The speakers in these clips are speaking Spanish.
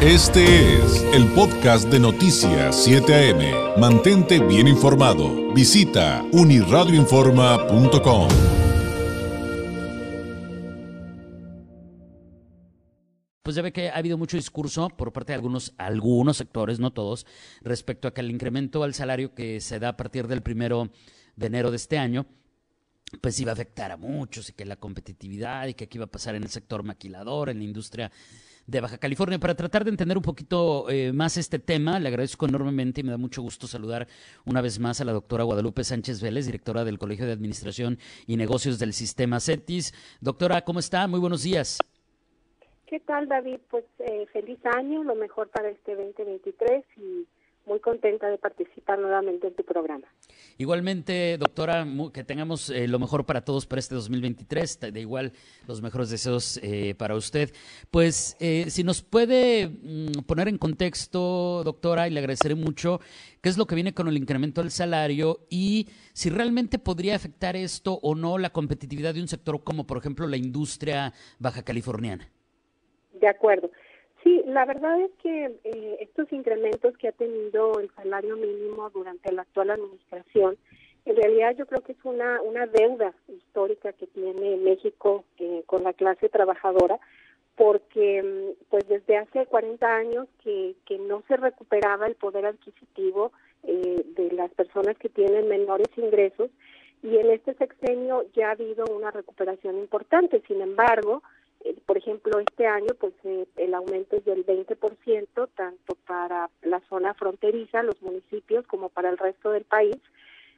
Este es el podcast de Noticias 7 AM. Mantente bien informado. Visita uniradioinforma.com. Pues ya ve que ha habido mucho discurso por parte de algunos, algunos sectores, no todos, respecto a que el incremento al salario que se da a partir del primero de enero de este año, pues iba a afectar a muchos y que la competitividad y que aquí iba a pasar en el sector maquilador, en la industria de Baja California. Para tratar de entender un poquito eh, más este tema, le agradezco enormemente y me da mucho gusto saludar una vez más a la doctora Guadalupe Sánchez Vélez, directora del Colegio de Administración y Negocios del Sistema CETIS. Doctora, ¿cómo está? Muy buenos días. ¿Qué tal, David? Pues eh, feliz año, lo mejor para este 2023 y muy contenta de participar nuevamente en tu programa. Igualmente, doctora, que tengamos eh, lo mejor para todos para este 2023, de igual los mejores deseos eh, para usted. Pues eh, si nos puede mm, poner en contexto, doctora, y le agradeceré mucho, qué es lo que viene con el incremento del salario y si realmente podría afectar esto o no la competitividad de un sector como, por ejemplo, la industria baja californiana. De acuerdo. Sí, la verdad es que eh, estos incrementos que ha tenido el salario mínimo durante la actual administración, en realidad yo creo que es una, una deuda histórica que tiene México eh, con la clase trabajadora, porque mm, pues desde hace 40 años que, que no se recuperaba el poder adquisitivo eh, de las personas que tienen menores ingresos y en este sexenio ya ha habido una recuperación importante. Sin embargo, por ejemplo, este año pues eh, el aumento es del 20%, tanto para la zona fronteriza, los municipios, como para el resto del país.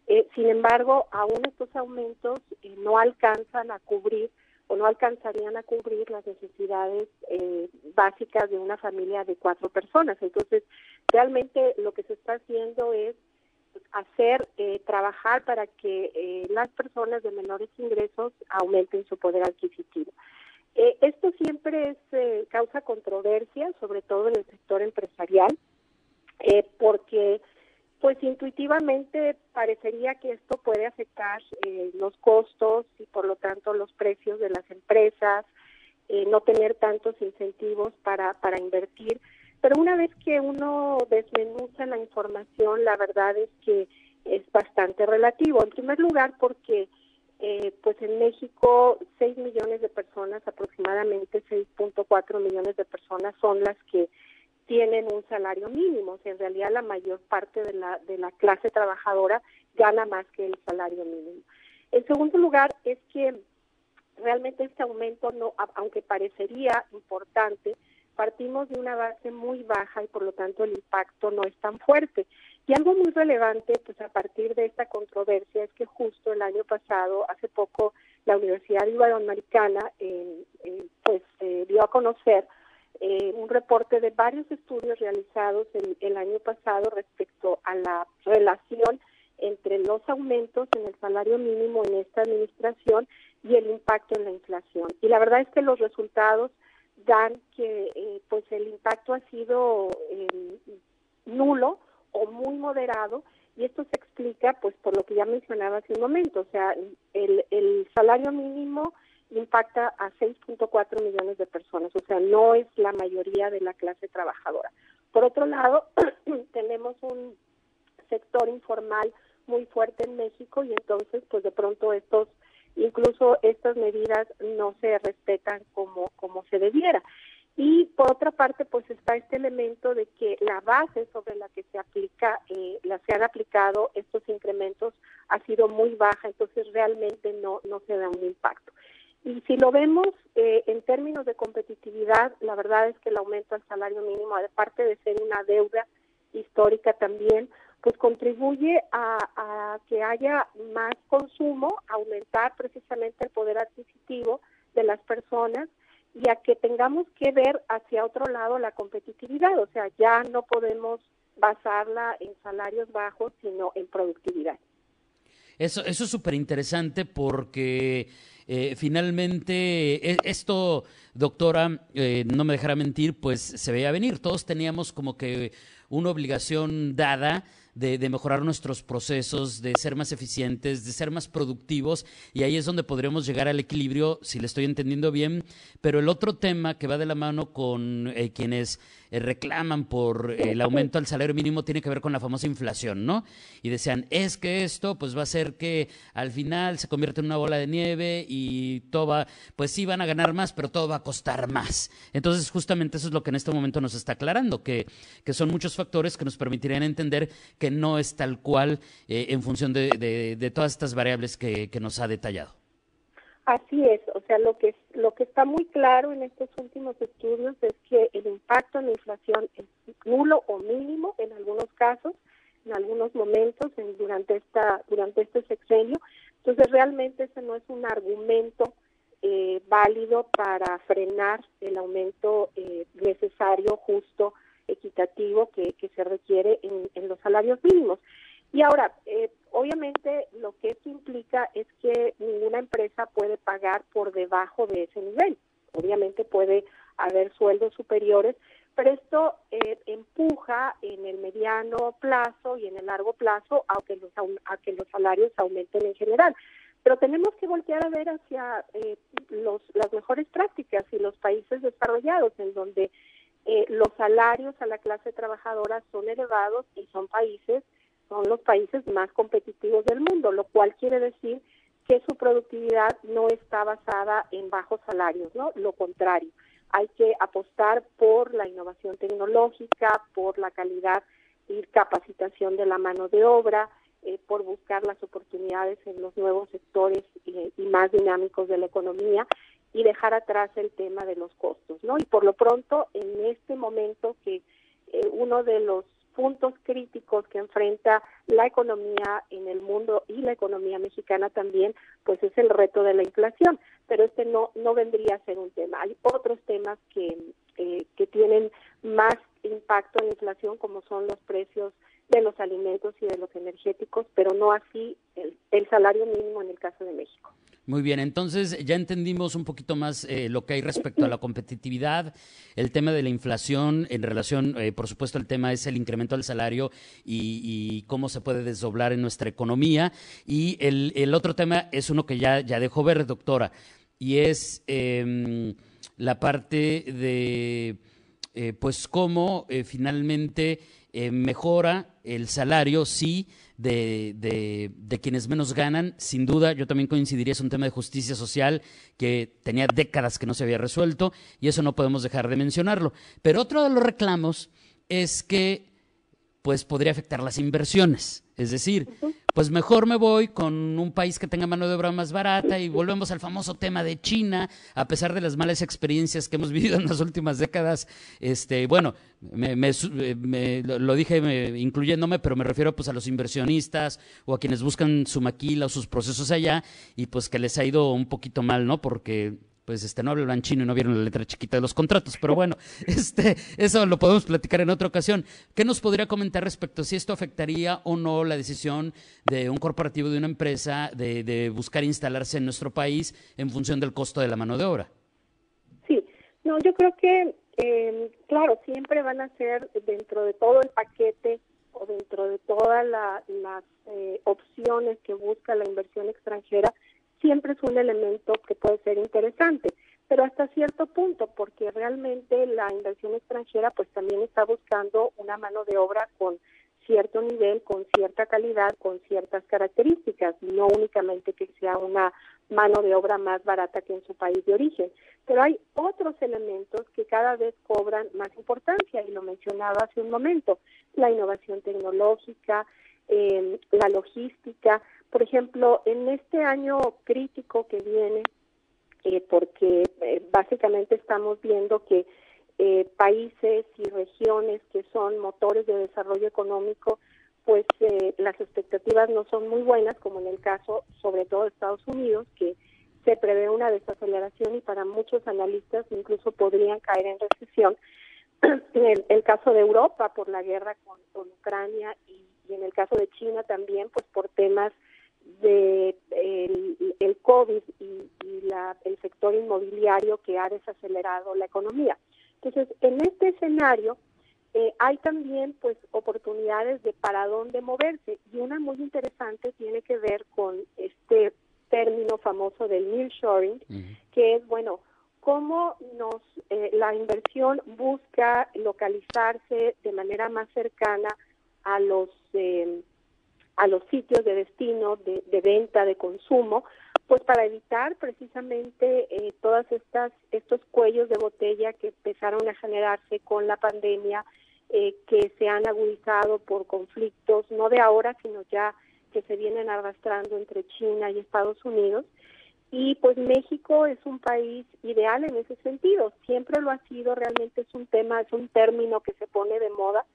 Eh, sin embargo, aún estos aumentos no alcanzan a cubrir o no alcanzarían a cubrir las necesidades básicas de una familia de cuatro personas. Entonces, realmente lo que se está haciendo es hacer, trabajar para que las personas de menores ingresos aumenten su poder adquisitivo. Eh, esto siempre es eh, causa controversia, sobre todo en el sector empresarial, eh, porque pues intuitivamente parecería que esto puede afectar los costos y por lo tanto los precios de las empresas, no tener tantos incentivos para, para invertir. Pero una vez que uno desmenuza la información, la verdad es que es bastante relativo. En primer lugar, porque eh, pues en México 6 millones de personas, aproximadamente 6.4 millones de personas son las que tienen un salario mínimo. en realidad la mayor parte de la, de la clase trabajadora gana más que el salario mínimo. En segundo lugar, es que realmente este aumento, no, aunque parecería importante, partimos de una base muy baja y por lo tanto el impacto no es tan fuerte. Y algo muy relevante, pues a partir de esta controversia, es que justo el año pasado, hace poco, la Universidad Iberoamericana pues eh, dio a conocer eh, un reporte de varios estudios realizados el, el año pasado respecto a la relación entre los aumentos en el salario mínimo en esta administración y el impacto en la inflación. Y la verdad es que los resultados dan que pues el impacto ha sido nulo o muy moderado y esto se explica pues por lo que ya mencionaba hace un momento, o sea, el, el salario mínimo impacta a 6.4 millones de personas, o sea, no es la mayoría de la clase trabajadora. Por otro lado, tenemos un sector informal muy fuerte en México y entonces pues de pronto estos incluso estas medidas no se respetan como como se debiera. Y por otra parte, pues está este elemento de que la base sobre la que se aplica, eh, la, se han aplicado estos incrementos ha sido muy baja, entonces realmente no, no se da un impacto. Y si lo vemos eh, en términos de competitividad, la verdad es que el aumento al salario mínimo, aparte de ser una deuda histórica también, pues contribuye a, que haya más consumo, aumentar precisamente el poder adquisitivo de las personas y a que tengamos que ver hacia otro lado la competitividad, o sea, ya no podemos basarla en salarios bajos, sino en productividad. Eso, eso es súper interesante porque eh, finalmente e, esto, doctora, eh, no me dejará mentir, pues se veía venir. Todos teníamos como que una obligación dada de, mejorar nuestros procesos, de ser más eficientes, de ser más productivos, y ahí es donde podremos llegar al equilibrio, si le estoy entendiendo bien. Pero el otro tema que va de la mano con eh, quienes eh, reclaman por el aumento al salario mínimo tiene que ver con la famosa inflación, ¿no? Y decían, es que esto pues va a hacer que al final se convierta en una bola de nieve y todo va, pues sí van a ganar más, pero todo va a costar más. Entonces justamente eso es lo que en este momento nos está aclarando, que, que son muchos factores que nos permitirían entender que no es tal cual eh, en función de, de, todas estas variables que, que nos ha detallado. Así es, o sea, lo que lo que está muy claro en estos últimos estudios es que el impacto en la inflación es nulo o mínimo en algunos casos, en algunos momentos en, durante esta durante este sexenio. Entonces, realmente ese no es un argumento eh, válido para frenar el aumento eh, necesario, justo, que, se requiere en, en los salarios mínimos. Y ahora, eh, obviamente lo que esto implica es que ninguna empresa puede pagar por debajo de ese nivel. Obviamente puede haber sueldos superiores, pero esto eh, empuja en el mediano plazo y en el largo plazo a que los, a que los salarios aumenten en general. Pero tenemos que voltear a ver hacia eh, los, las mejores prácticas y los países desarrollados, en donde eh, los salarios a la clase trabajadora son elevados y son países son los países más competitivos del mundo, lo cual quiere decir que su productividad no está basada en bajos salarios, ¿no? Lo contrario, hay que apostar por la innovación tecnológica, por la calidad y capacitación de la mano de obra, eh, por buscar las oportunidades en los nuevos sectores y, y, más dinámicos de la economía y dejar atrás el tema de los costos, ¿no? Y por lo pronto, en este momento que eh, uno de los puntos críticos que enfrenta la economía en el mundo y la economía mexicana también, pues es el reto de la inflación, pero este no no vendría a ser un tema. Hay otros temas que eh, que tienen más impacto en la inflación como son los precios de los alimentos y de los energéticos, pero no así el, el salario mínimo en el caso de México. Muy bien, entonces ya entendimos un poquito más eh, lo que hay respecto a la competitividad, el tema de la inflación en relación, eh, por supuesto, el tema es el incremento del salario y, cómo se puede desdoblar en nuestra economía. Y el, otro tema es uno que ya, ya dejó ver, doctora, y es eh, la parte de, eh, pues, cómo eh, finalmente mejora el salario, sí, de, de, de, quienes menos ganan. Sin duda, yo también coincidiría, es un tema de justicia social que tenía décadas que no se había resuelto y eso no podemos dejar de mencionarlo. Pero otro de los reclamos es que pues podría afectar las inversiones. Es decir, pues mejor me voy con un país que tenga mano de obra más barata y volvemos al famoso tema de China, a pesar de las malas experiencias que hemos vivido en las últimas décadas. Este, bueno, me, me, lo dije me, incluyéndome, pero me refiero pues a los inversionistas o a quienes buscan su maquila o sus procesos allá y pues que les ha ido un poquito mal, ¿no? Porque pues este no hablan chino y no vieron la letra chiquita de los contratos, pero bueno, este eso lo podemos platicar en otra ocasión. ¿Qué nos podría comentar respecto a si esto afectaría o no la decisión de un corporativo de una empresa de, de buscar instalarse en nuestro país en función del costo de la mano de obra? Sí, no, yo creo que eh, claro, siempre van a ser dentro de todo el paquete o dentro de todas la, las eh, opciones que busca la inversión extranjera, siempre es un elemento que puede ser interesante, pero hasta cierto punto, porque realmente la inversión extranjera pues también está buscando una mano de obra con cierto nivel, con cierta calidad, con ciertas características, no únicamente que sea una mano de obra más barata que en su país de origen. Pero hay otros elementos que cada vez cobran más importancia, y lo mencionaba hace un momento, la innovación tecnológica, eh, la logística, por ejemplo, en este año crítico que viene, eh, porque eh, básicamente estamos viendo que eh, países y regiones que son motores de desarrollo económico, pues eh, las expectativas no son muy buenas, como en el caso sobre todo de Estados Unidos, que se prevé una desaceleración y para muchos analistas incluso podrían caer en recesión. En el, el caso de Europa por la guerra con, Ucrania y en el caso de China también, pues por temas de el, el COVID y, y la, el sector inmobiliario que ha desacelerado la economía. Entonces, en este escenario, eh, hay también pues oportunidades de para dónde moverse y una muy interesante tiene que ver con este término famoso del nearshoring, que es bueno cómo nos eh, la inversión busca localizarse de manera más cercana a los eh, a los sitios de destino de, venta de consumo pues para evitar precisamente eh, todas estas estos cuellos de botella que empezaron a generarse con la pandemia eh, que se han agudizado por conflictos no de ahora sino ya que se vienen arrastrando entre China y Estados Unidos. Y pues México es un país ideal en ese sentido. Siempre lo ha sido realmente es un tema es un término que se pone de moda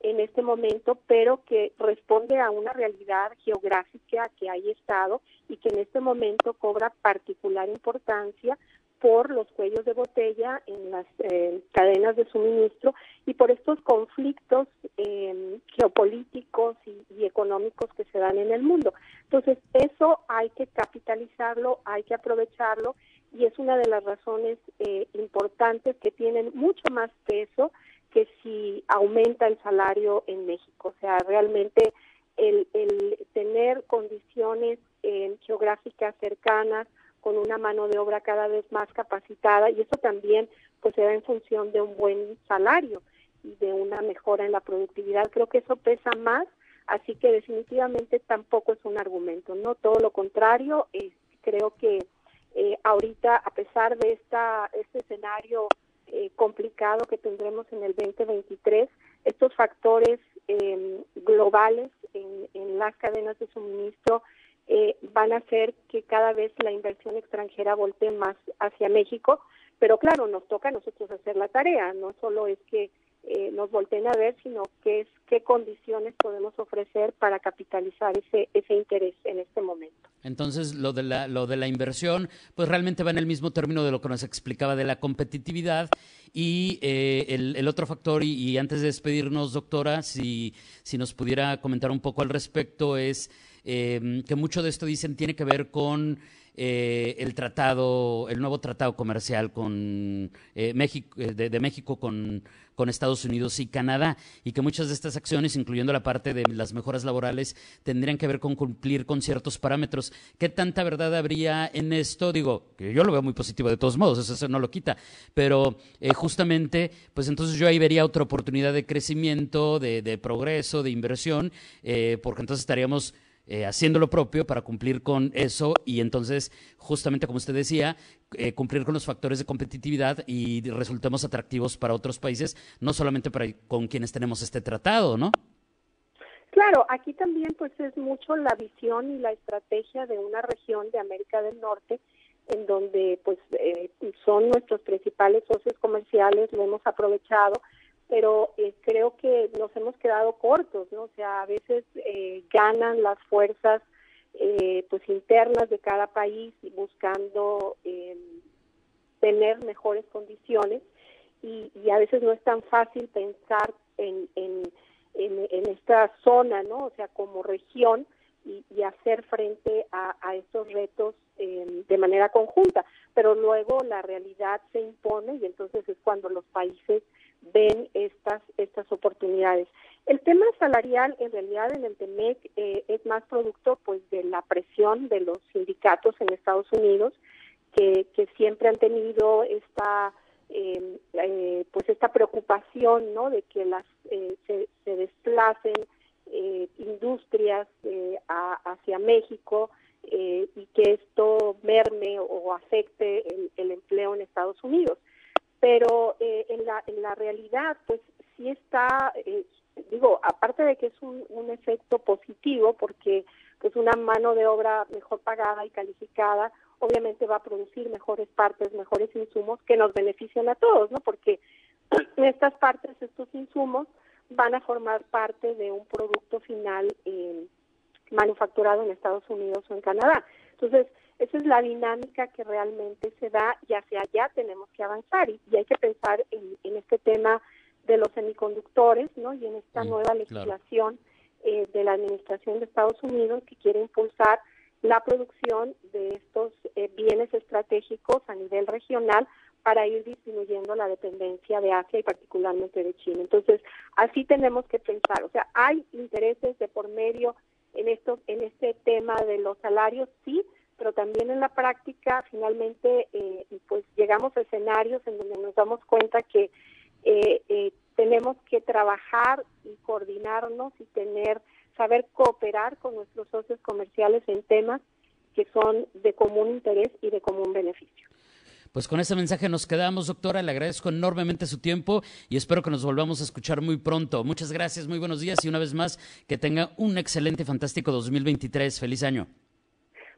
en este momento, pero que responde a una realidad geográfica que hay estado y que en este momento cobra particular importancia por los cuellos de botella en las eh, cadenas de suministro y por estos conflictos eh, geopolíticos y, económicos que se dan en el mundo. Entonces, eso hay que capitalizarlo, hay que aprovecharlo y es una de las razones eh, importantes que tienen mucho más peso que si aumenta el salario en México. O sea, realmente el, el tener condiciones eh, geográficas cercanas, con una mano de obra cada vez más capacitada, y eso también pues se en función de un buen salario y de una mejora en la productividad. Creo que eso pesa más, así que definitivamente tampoco es un argumento, no todo lo contrario. Eh, creo que eh, ahorita, a pesar de esta este escenario eh, complicado que tendremos en el 2023. Estos factores em, globales en, en, las cadenas de suministro eh, van a hacer que cada vez la inversión extranjera voltee más hacia México, pero claro, nos toca a nosotros hacer la tarea, no solo es que eh, nos volteen a ver, sino qué es qué condiciones podemos ofrecer para capitalizar ese ese interés en este momento. Entonces, lo de la lo de la inversión, pues realmente va en el mismo término de lo que nos explicaba de la competitividad y eh, el, otro factor y, y, antes de despedirnos, doctora, si si nos pudiera comentar un poco al respecto es eh, que mucho de esto dicen tiene que ver con eh, el tratado, el nuevo tratado comercial con eh, México, eh, de, México con, con, Estados Unidos y Canadá, y que muchas de estas acciones, incluyendo la parte de las mejoras laborales, tendrían que ver con cumplir con ciertos parámetros. ¿Qué tanta verdad habría en esto? Digo, que yo lo veo muy positivo de todos modos, eso, no lo quita, pero eh, justamente, pues entonces yo ahí vería otra oportunidad de crecimiento, de, de progreso, de inversión, porque entonces estaríamos eh, haciendo lo propio para cumplir con eso y entonces, justamente como usted decía, eh, cumplir con los factores de competitividad y resultemos atractivos para otros países, no solamente para con quienes tenemos este tratado, ¿no? Claro, aquí también pues es mucho la visión y la estrategia de una región de América del Norte en donde pues eh, son nuestros principales socios comerciales, lo hemos aprovechado pero eh, creo que nos hemos quedado cortos, ¿no? O sea, a veces eh, ganan las fuerzas eh, pues internas de cada país buscando eh, tener mejores condiciones y, y, a veces no es tan fácil pensar en, en, en, esta zona, ¿no? O sea, como región y, y hacer frente a, a estos retos eh, de manera conjunta, pero luego la realidad se impone y entonces es cuando los países ven estas estas oportunidades. El tema salarial en realidad en el TEMEC eh, es más producto pues de la presión de los sindicatos en Estados Unidos que, siempre han tenido esta eh, eh, pues esta preocupación no de que las eh, se, se, desplacen eh, industrias a, hacia México y que esto merme o afecte el, el empleo en Estados Unidos pero eh, en, la, en la realidad, pues sí está, eh, digo, aparte de que es un, un efecto positivo, porque pues una mano de obra mejor pagada y calificada, obviamente va a producir mejores partes, mejores insumos que nos benefician a todos, ¿no? Porque estas partes, estos insumos, van a formar parte de un producto final eh, manufacturado en Estados Unidos o en Canadá. Entonces, esa es la dinámica que realmente se da y hacia allá tenemos que avanzar y, y hay que pensar en, en, este tema de los semiconductores ¿no? y en esta nueva legislación claro. eh, de la Administración de Estados Unidos que quiere impulsar la producción de estos eh, bienes estratégicos a nivel regional para ir disminuyendo la dependencia de Asia y particularmente de China. Entonces, así tenemos que pensar. O sea, hay intereses de por medio en esto, en este tema de los salarios, sí, pero también en la práctica, finalmente, eh, pues llegamos a escenarios en donde nos damos cuenta que eh, eh, tenemos que trabajar y coordinarnos y tener, saber cooperar con nuestros socios comerciales en temas que son de común interés y de común beneficio. Pues con ese mensaje nos quedamos, doctora. Le agradezco enormemente su tiempo y espero que nos volvamos a escuchar muy pronto. Muchas gracias, muy buenos días y una vez más que tenga un excelente y fantástico 2023. Feliz año.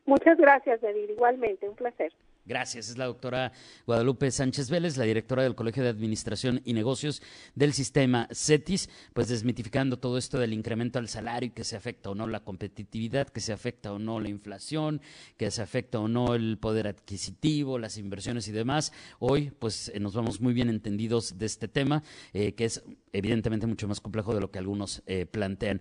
Muchas gracias, David. Igualmente, un placer. Gracias. Es la doctora Guadalupe Sánchez Vélez, la directora del Colegio de Administración y Negocios del sistema CETIS, pues desmitificando todo esto del incremento al salario, que se afecta o no la competitividad, que se afecta o no la inflación, que se afecta o no el poder adquisitivo, las inversiones y demás. Hoy, pues eh, nos vamos muy bien entendidos de este tema, eh, que es evidentemente mucho más complejo de lo que algunos eh, plantean.